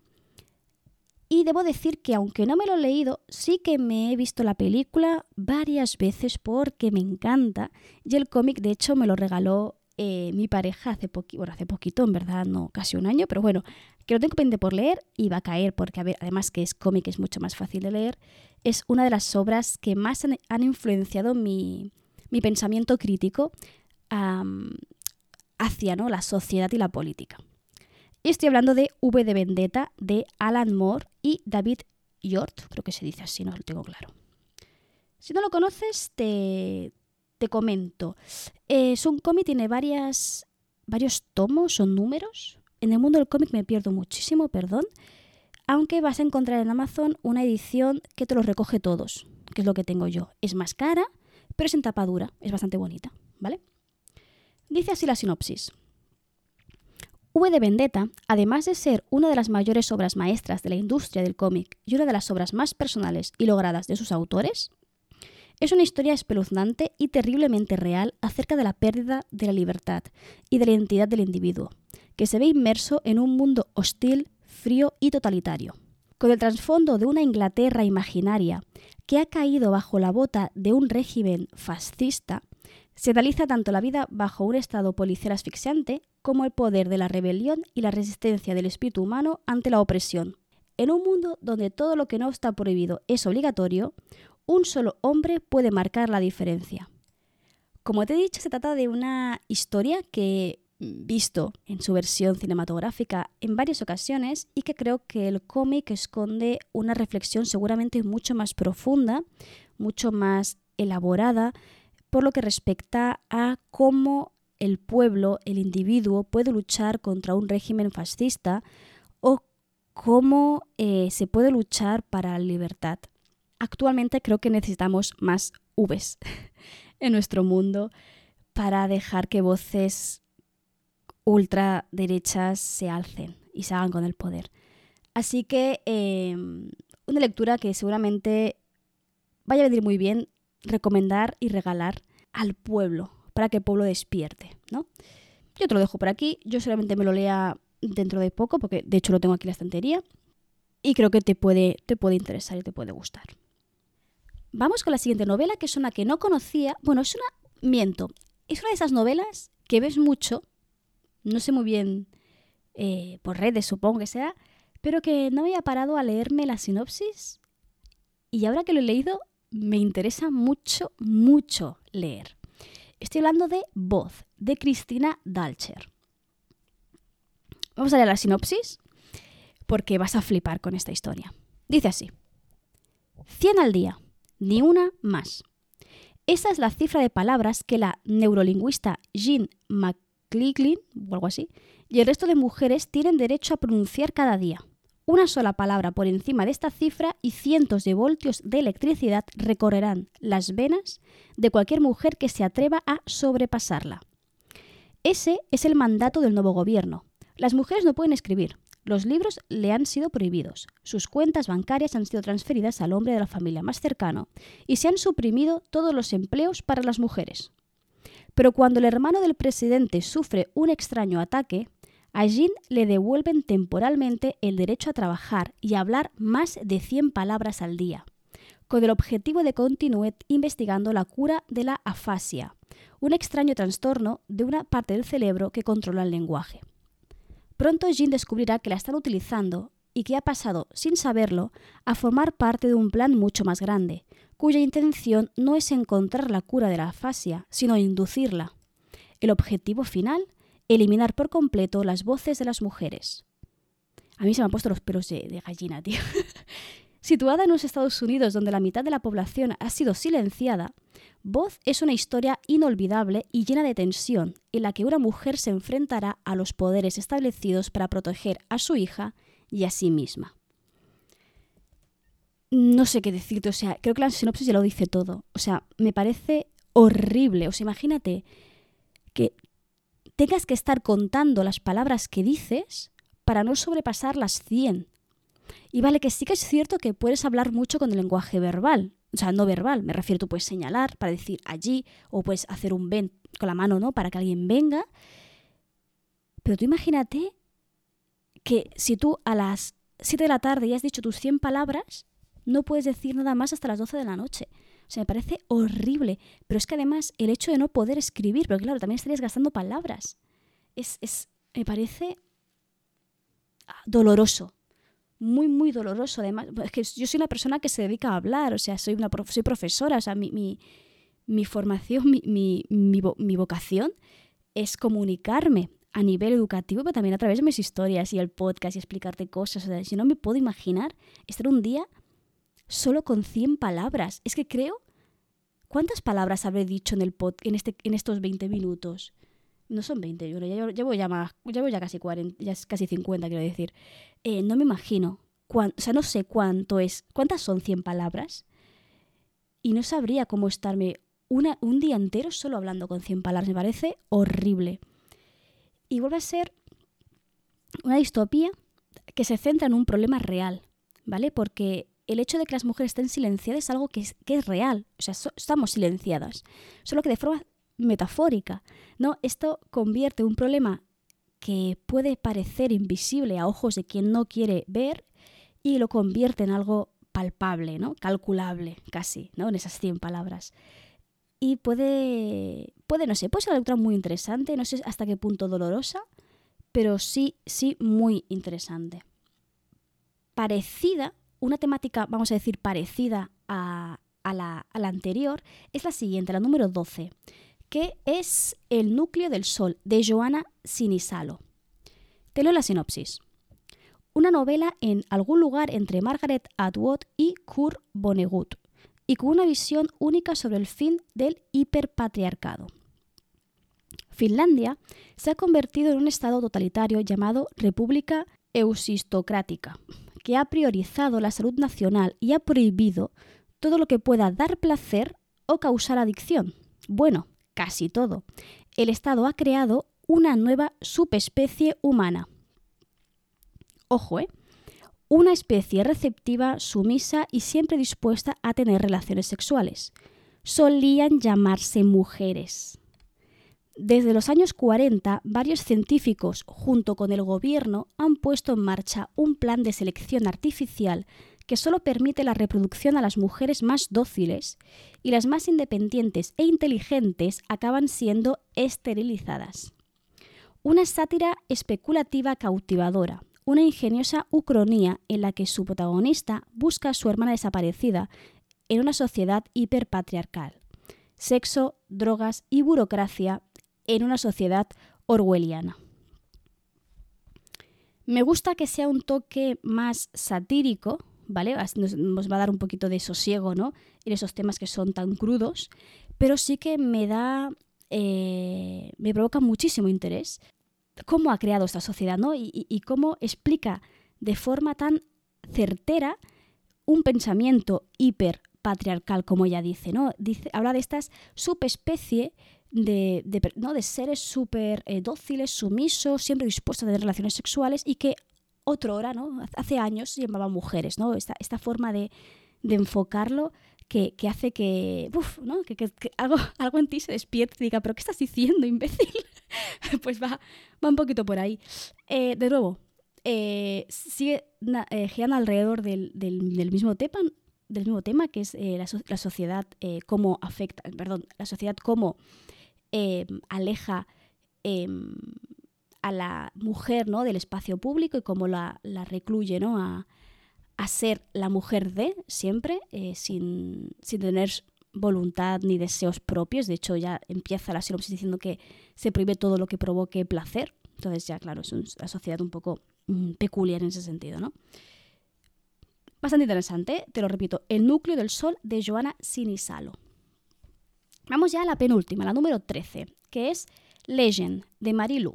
Y debo decir que aunque no me lo he leído, sí que me he visto la película varias veces porque me encanta. Y el cómic, de hecho, me lo regaló eh, mi pareja hace poquito, bueno, hace poquito, en verdad, no casi un año, pero bueno, que lo tengo pendiente por leer y va a caer, porque además que es cómic, es mucho más fácil de leer, es una de las obras que más han, influenciado mi, pensamiento crítico hacia ¿no? la sociedad y la política. Y estoy hablando de V de Vendetta de Alan Moore y David Yort, creo que se dice así, no lo tengo claro. Si no lo conoces, te, te comento. Es un cómic, tiene varios tomos o números. En el mundo del cómic me pierdo muchísimo, perdón. Aunque vas a encontrar en Amazon una edición que te los recoge todos, que es lo que tengo yo. Es más cara, pero es en tapadura, es bastante bonita, ¿vale? Dice así la sinopsis. V de Vendetta, además de ser una de las mayores obras maestras de la industria del cómic y una de las obras más personales y logradas de sus autores, es una historia espeluznante y terriblemente real acerca de la pérdida de la libertad y de la identidad del individuo, que se ve inmerso en un mundo hostil, frío y totalitario. Con el trasfondo de una Inglaterra imaginaria que ha caído bajo la bota de un régimen fascista, se analiza tanto la vida bajo un estado policial asfixiante como el poder de la rebelión y la resistencia del espíritu humano ante la opresión. En un mundo donde todo lo que no está prohibido es obligatorio, un solo hombre puede marcar la diferencia. Como te he dicho, se trata de una historia que he visto en su versión cinematográfica en varias ocasiones y que creo que el cómic esconde una reflexión seguramente mucho más profunda, mucho más elaborada, por lo que respecta a cómo el pueblo, el individuo, puede luchar contra un régimen fascista o cómo eh, se puede luchar para la libertad. Actualmente creo que necesitamos más Vs [laughs] en nuestro mundo para dejar que voces ultraderechas se alcen y se hagan con el poder. Así que em, una lectura que seguramente vaya a venir muy bien recomendar y regalar al pueblo, para que el pueblo despierte, ¿no? Yo te lo dejo por aquí, yo solamente me lo lea dentro de poco, porque de hecho lo tengo aquí en la estantería, y creo que te puede, te puede interesar y te puede gustar. Vamos con la siguiente novela, que es una que no conocía. Bueno, es una. Miento. Es una de esas novelas que ves mucho. No sé muy bien. Eh, por redes, supongo que sea. Pero que no había parado a leerme la sinopsis. Y ahora que lo he leído, me interesa mucho, mucho leer. Estoy hablando de Voz, de Cristina Dalcher. Vamos a leer la sinopsis porque vas a flipar con esta historia. Dice así. 100 al día ni una más. Esa es la cifra de palabras que la neurolingüista Jean McClicklin o algo así y el resto de mujeres tienen derecho a pronunciar cada día. Una sola palabra por encima de esta cifra y cientos de voltios de electricidad recorrerán las venas de cualquier mujer que se atreva a sobrepasarla. Ese es el mandato del nuevo gobierno. Las mujeres no pueden escribir. Los libros le han sido prohibidos. Sus cuentas bancarias han sido transferidas al hombre de la familia más cercano y se han suprimido todos los empleos para las mujeres. Pero cuando el hermano del presidente sufre un extraño ataque, a Jean le devuelven temporalmente el derecho a trabajar y a hablar más de 100 palabras al día, con el objetivo de continuar investigando la cura de la afasia, un extraño trastorno de una parte del cerebro que controla el lenguaje. Pronto Jean descubrirá que la están utilizando y que ha pasado, sin saberlo, a formar parte de un plan mucho más grande, cuya intención no es encontrar la cura de la afasia, sino inducirla. El objetivo final eliminar por completo las voces de las mujeres. A mí se me han puesto los pelos de, gallina, tío. [laughs] Situada en los Estados Unidos, donde la mitad de la población ha sido silenciada, Voz es una historia inolvidable y llena de tensión, en la que una mujer se enfrentará a los poderes establecidos para proteger a su hija y a sí misma. No sé qué decirte, o sea, creo que la sinopsis ya lo dice todo. O sea, me parece horrible. O sea, imagínate que tengas que estar contando las palabras que dices para no sobrepasar las 100. Y vale que sí que es cierto que puedes hablar mucho con el lenguaje verbal, o sea, no verbal, me refiero, tú puedes señalar para decir allí o puedes hacer un ven con la mano, ¿no? Para que alguien venga. Pero tú imagínate que si tú a las 7 de la tarde ya has dicho tus 100 palabras, no puedes decir nada más hasta las 12 de la noche. O sea, me parece horrible. Pero es que además el hecho de no poder escribir, porque claro, también estarías gastando palabras. Es, es, me parece doloroso. Muy, muy doloroso. Además, es que yo soy una persona que se dedica a hablar, o sea, soy, una soy profesora, o sea, mi, mi, mi formación, mi, mi, mi, vocación es comunicarme a nivel educativo, pero también a través de mis historias y el podcast y explicarte cosas. O sea, si no me puedo imaginar estar un día solo con 100 palabras. Es que creo... ¿Cuántas palabras habré dicho en el pod, en, este, en estos 20 minutos? No son 20, yo ya llevo ya, más, llevo ya casi 40, ya casi 50, quiero decir. Eh, no me imagino, o sea, no sé cuánto es, cuántas son 100 palabras. Y no sabría cómo estarme una, un día entero solo hablando con 100 palabras. Me parece horrible. Y vuelve a ser una distopía que se centra en un problema real, ¿vale? Porque el hecho de que las mujeres estén silenciadas es algo que es, que es real. O sea, estamos silenciadas. Solo que de forma metafórica. ¿no? Esto convierte un problema que puede parecer invisible a ojos de quien no quiere ver y lo convierte en algo palpable, ¿no? calculable casi, ¿no? en esas 100 palabras. Y puede, puede, no sé, puede ser una lectura muy interesante, no sé hasta qué punto dolorosa, pero sí, sí muy interesante. Parecida una temática, vamos a decir, parecida a, la, anterior es la siguiente, la número 12, que es El núcleo del sol, de Joana Sinisalo. Te leo la sinopsis. Una novela en algún lugar entre Margaret Atwood y Kurt Vonnegut, y con una visión única sobre el fin del hiperpatriarcado. Finlandia se ha convertido en un estado totalitario llamado República Eusistocrática, que ha priorizado la salud nacional y ha prohibido todo lo que pueda dar placer o causar adicción. Bueno, casi todo. El Estado ha creado una nueva subespecie humana. Ojo, ¿eh? Una especie receptiva, sumisa y siempre dispuesta a tener relaciones sexuales. Solían llamarse mujeres. Desde los años 40, varios científicos, junto con el gobierno, han puesto en marcha un plan de selección artificial que solo permite la reproducción a las mujeres más dóciles y las más independientes e inteligentes acaban siendo esterilizadas. Una sátira especulativa cautivadora, una ingeniosa ucronía en la que su protagonista busca a su hermana desaparecida en una sociedad hiperpatriarcal. Sexo, drogas y burocracia en una sociedad orwelliana. Me gusta que sea un toque más satírico, ¿vale? Nos, va a dar un poquito de sosiego, ¿no? En esos temas que son tan crudos, pero sí que me da, eh, me provoca muchísimo interés cómo ha creado esta sociedad, ¿no? Y, y cómo explica de forma tan certera un pensamiento hiper patriarcal, como ella dice, ¿no? Dice, habla de estas subespecie de, de, ¿no? de seres súper eh, dóciles, sumisos, siempre dispuestos a tener relaciones sexuales y que otro hora, ¿no? Hace años se llamaban mujeres, ¿no? Esta, esta forma de, de enfocarlo que, que, hace que, uf, ¿no? que, que, algo, [laughs] algo en ti se despierte y diga, ¿pero qué estás diciendo, imbécil? [laughs] pues va, va un poquito por ahí. Eh, de nuevo, eh, sigue eh, girando alrededor del, del, del, mismo tema, del mismo tema que es eh, la, la, sociedad, cómo afecta, perdón, la sociedad cómo aleja em, a la mujer ¿no? del espacio público y cómo la, recluye ¿no? a, a, ser la mujer de siempre, eh, sin, sin, tener voluntad ni deseos propios. De hecho, ya empieza la sinopsis diciendo que se prohíbe todo lo que provoque placer. Entonces, ya, claro, es una sociedad un poco mm, peculiar en ese sentido, ¿no? Bastante interesante, te lo repito, El núcleo del sol de Joana Sinisalo. Vamos ya a la penúltima, la número 13, que es Legend de Marilu.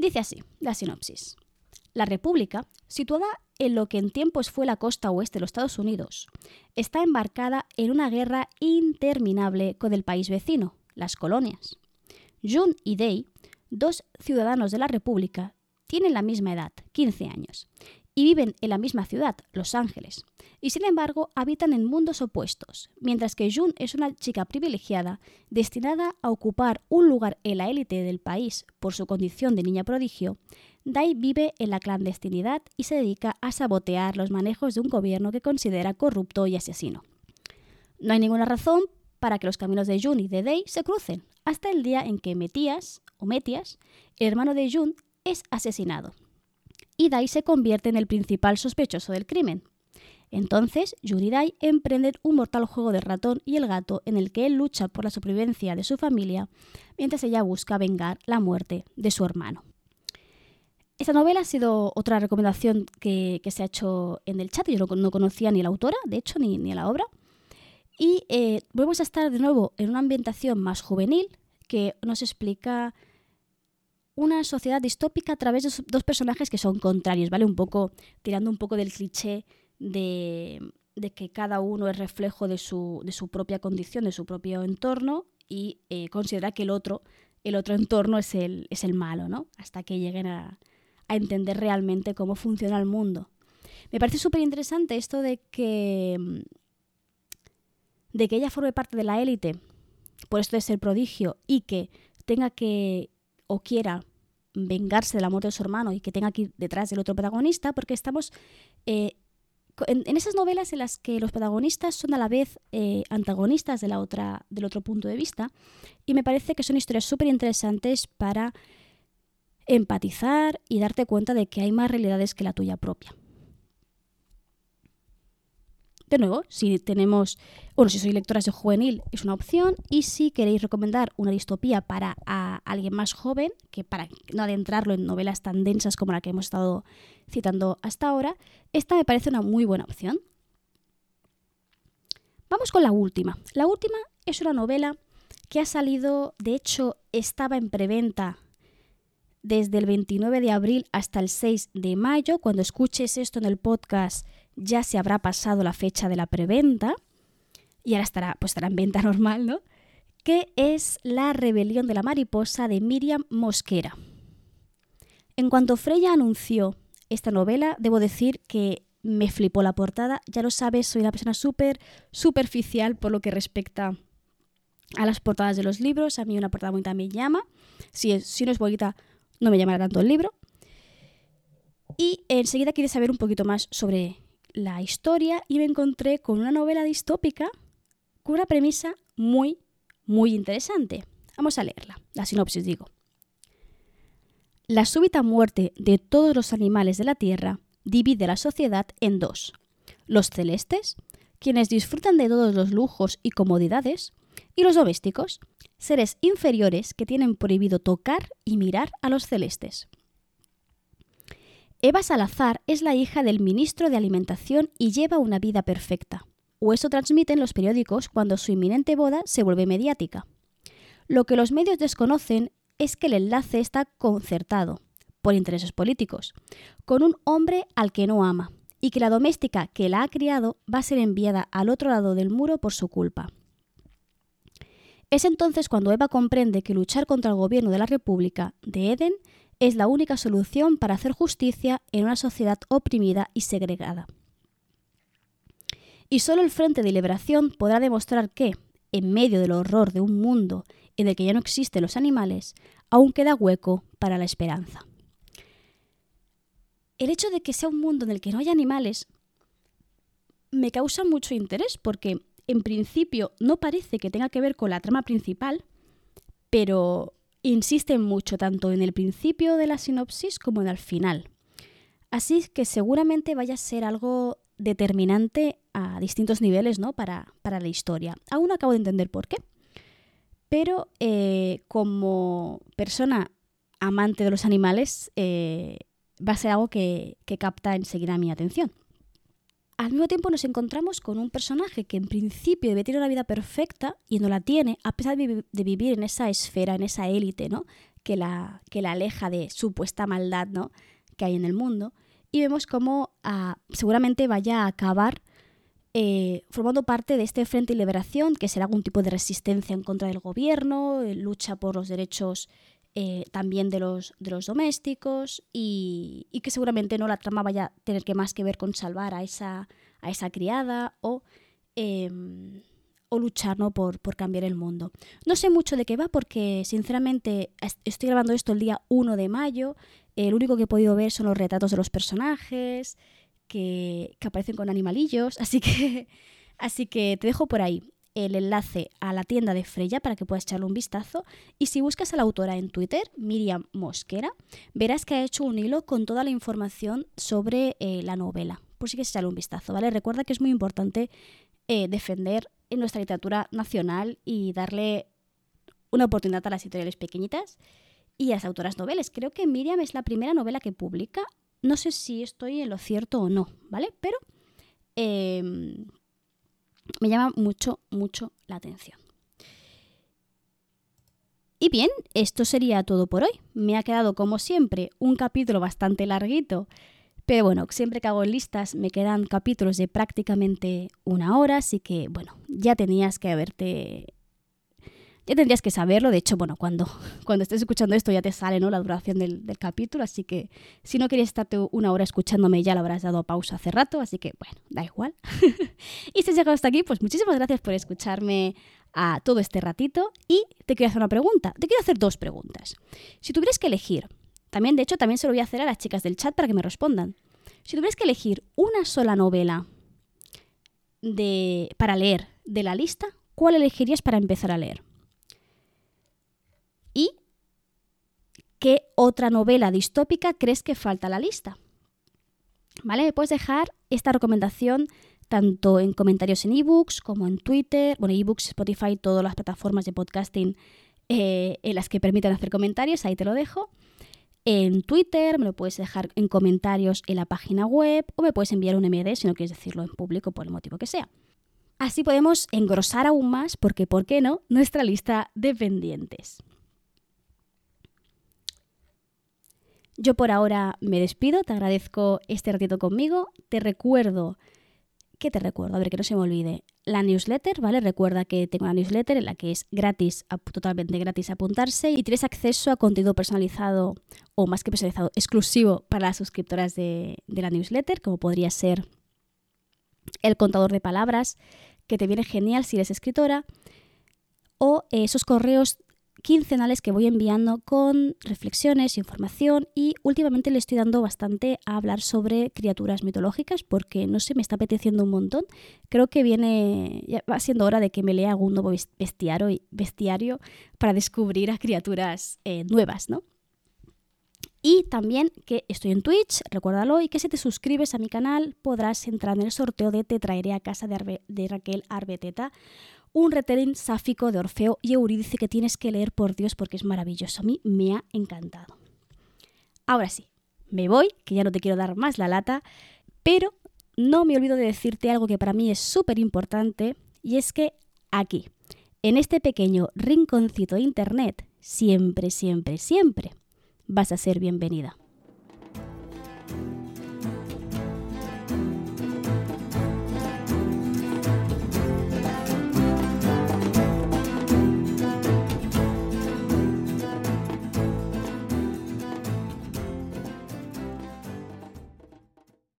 Dice así, la sinopsis. La República, situada en lo que en tiempos fue la costa oeste de los Estados Unidos, está embarcada en una guerra interminable con el país vecino, las colonias. June y Day, dos ciudadanos de la República, tienen la misma edad, 15 años, y viven en la misma ciudad, Los Ángeles, y sin embargo habitan en mundos opuestos. Mientras que June es una chica privilegiada, destinada a ocupar un lugar en la élite del país por su condición de niña prodigio, Dai vive en la clandestinidad y se dedica a sabotear los manejos de un gobierno que considera corrupto y asesino. No hay ninguna razón para que los caminos de June y de Dai se crucen, hasta el día en que Metías, o Metias, hermano de June, es asesinado y Dai se convierte en el principal sospechoso del crimen. Entonces, Jun y Dai emprenden un mortal juego de ratón y el gato en el que él lucha por la supervivencia de su familia, mientras ella busca vengar la muerte de su hermano. Esta novela ha sido otra recomendación que, se ha hecho en el chat. Yo no, no, conocía ni la autora, de hecho, ni, ni la obra. Y eh, volvemos a estar de nuevo en una ambientación más juvenil que nos explica una sociedad distópica a través de dos personajes que son contrarios, ¿vale? Un poco tirando un poco del cliché de, de que cada uno es reflejo de su, de su, propia condición, de su propio entorno y eh, considera que el otro, el otro entorno es el, es el malo, ¿no? Hasta que lleguen a, entender realmente cómo funciona el mundo. Me parece súper interesante esto de que, de que ella forme parte de la élite, por esto de ser prodigio, y que tenga que o quiera vengarse de la muerte de su hermano y que tenga ir detrás del otro protagonista, porque estamos eh, en, en, esas novelas en las que los protagonistas son a la vez eh, antagonistas de la otra, del otro punto de vista, y me parece que son historias súper interesantes para empatizar y darte cuenta de que hay más realidades que la tuya propia. De nuevo, si tenemos, bueno, si sois lectoras de juvenil es una opción y si queréis recomendar una distopía para alguien más joven, que para no adentrarlo en novelas tan densas como la que hemos estado citando hasta ahora, esta me parece una muy buena opción. Vamos con la última. La última es una novela que ha salido, de hecho estaba en preventa desde el 29 de abril hasta el 6 de mayo. Cuando escuches esto en el podcast ya se habrá pasado la fecha de la preventa y ahora estará, pues estará en venta [laughs] normal, ¿no? Que es La rebelión de la mariposa de Miriam Mosquera. En cuanto Freya anunció esta novela, debo decir que me flipó la portada. Ya lo sabes, soy una persona súper superficial por lo que respecta a las portadas de los libros. A mí una portada bonita me llama. Si, es, si no es bonita, no me llamará tanto el libro. Y enseguida quieres saber un poquito más sobre la historia y me encontré con una novela distópica con una premisa muy, muy interesante. Vamos a leerla, la sinopsis digo. La súbita muerte de todos los animales de la Tierra divide la sociedad en dos. Los celestes, quienes disfrutan de todos los lujos y comodidades, y los domésticos, seres inferiores que tienen prohibido tocar y mirar a los celestes. Eva Salazar es la hija del ministro de Alimentación y lleva una vida perfecta. O eso transmiten los periódicos cuando su inminente boda se vuelve mediática. Lo que los medios desconocen es que el enlace está concertado, por intereses políticos, con un hombre al que no ama, y que la doméstica que la ha criado va a ser enviada al otro lado del muro por su culpa. Es entonces cuando Eva comprende que luchar contra el gobierno de la República de Eden es la única solución para hacer justicia en una sociedad oprimida y segregada. Y solo el Frente de Liberación podrá demostrar que, en medio del horror de un mundo en el que ya no existen los animales, aún queda hueco para la esperanza. El hecho de que sea un mundo en el que no haya animales me causa mucho interés porque en principio no parece que tenga que ver con la trama principal, pero insisten mucho tanto en el principio de la sinopsis como en el final. Así que seguramente vaya a ser algo determinante a distintos niveles ¿no? para, la historia. Aún no acabo de entender por qué. Pero eh, como persona amante de los animales, eh, va a ser algo que, que capta enseguida mi atención al mismo tiempo nos encontramos con un personaje que en principio debe tener una vida perfecta y no la tiene, a pesar de, vivir en esa esfera, en esa élite, ¿no? Que la, que la aleja de supuesta maldad, ¿no? Que hay en el mundo. Y vemos cómo ah, seguramente vaya a acabar eh, formando parte de este Frente de Liberación, que será algún tipo de resistencia en contra del gobierno, eh, lucha por los derechos eh, también de los, de los domésticos y, que seguramente no la trama vaya a tener que más que ver con salvar a esa, a esa criada o, em, o luchar por, por, cambiar el mundo. No sé mucho de qué va porque sinceramente estoy grabando esto el día 1 de mayo, el único que he podido ver son los retratos de los personajes que, que aparecen con animalillos, así que, [laughs] así que te dejo por ahí el enlace a la tienda de Freya para que puedas echarle un vistazo. Y si buscas a la autora en Twitter, Miriam Mosquera, verás que ha hecho un hilo con toda la información sobre eh, la novela. Por si quieres echarle un vistazo, ¿vale? Recuerda que es muy importante eh, defender en nuestra literatura nacional y darle una oportunidad a las editoriales pequeñitas y a las autoras novelas. Creo que Miriam es la primera novela que publica. No sé si estoy en lo cierto o no, ¿vale? Pero em, me llama mucho, mucho la atención. Y bien, esto sería todo por hoy. Me ha quedado, como siempre, un capítulo bastante larguito. Pero bueno, siempre que hago listas me quedan capítulos de prácticamente una hora, así que bueno, ya tenías que haberte ya tendrías que saberlo. De hecho, bueno, cuando, [laughs] cuando estés escuchando esto ya te sale ¿no? la duración del, capítulo, así que si no querías estarte una hora escuchándome ya lo habrás dado pausa hace rato, así que bueno, da igual. [laughs] y si has llegado hasta aquí, pues muchísimas gracias por escucharme a todo este ratito y te quiero hacer una pregunta. Te quiero hacer dos preguntas. Si tuvieras que elegir, también de hecho también se lo voy a hacer a las chicas del chat para que me respondan. Si tuvieras que elegir una sola novela de, para leer de la lista, ¿cuál elegirías para empezar a leer? ¿Y qué otra novela distópica crees que falta a la lista? ¿Vale? Me puedes dejar esta recomendación tanto en comentarios en ebooks como en Twitter, bueno, ebooks, Spotify, todas las plataformas de podcasting eh, en las que permiten hacer comentarios, ahí te lo dejo. En Twitter, me lo puedes dejar en comentarios en la página web o me puedes enviar un MD si no quieres decirlo en público por el motivo que sea. Así podemos engrosar aún más, porque ¿por qué no?, nuestra lista de pendientes. Yo por ahora me despido, te agradezco este ratito conmigo, te recuerdo, ¿qué te recuerdo? A ver, que no se me olvide, la newsletter, ¿vale? Recuerda que tengo una newsletter en la que es gratis, totalmente gratis apuntarse y tienes acceso a contenido personalizado o más que personalizado, exclusivo para las suscriptoras de, de la newsletter, como podría ser el contador de palabras, que te viene genial si eres escritora, o esos correos quincenales que voy enviando con reflexiones, información y últimamente le estoy dando bastante a hablar sobre criaturas mitológicas porque no sé, me está apeteciendo un montón. Creo que viene, ya va siendo hora de que me lea algún nuevo bestiario, bestiario para descubrir a criaturas eh, nuevas, ¿no? Y también que estoy en Twitch, recuérdalo, y que si te suscribes a mi canal podrás entrar en el sorteo de Te traeré a casa de, de Raquel Arbeteta un retelling sáfico de Orfeo y Eurídice que tienes que leer por Dios porque es maravilloso. A mí me ha encantado. Ahora sí, me voy, que ya no te quiero dar más la lata, pero no me olvido de decirte algo que para mí es súper importante y es que aquí, en este pequeño rinconcito de Internet, siempre, siempre, siempre vas a ser bienvenida.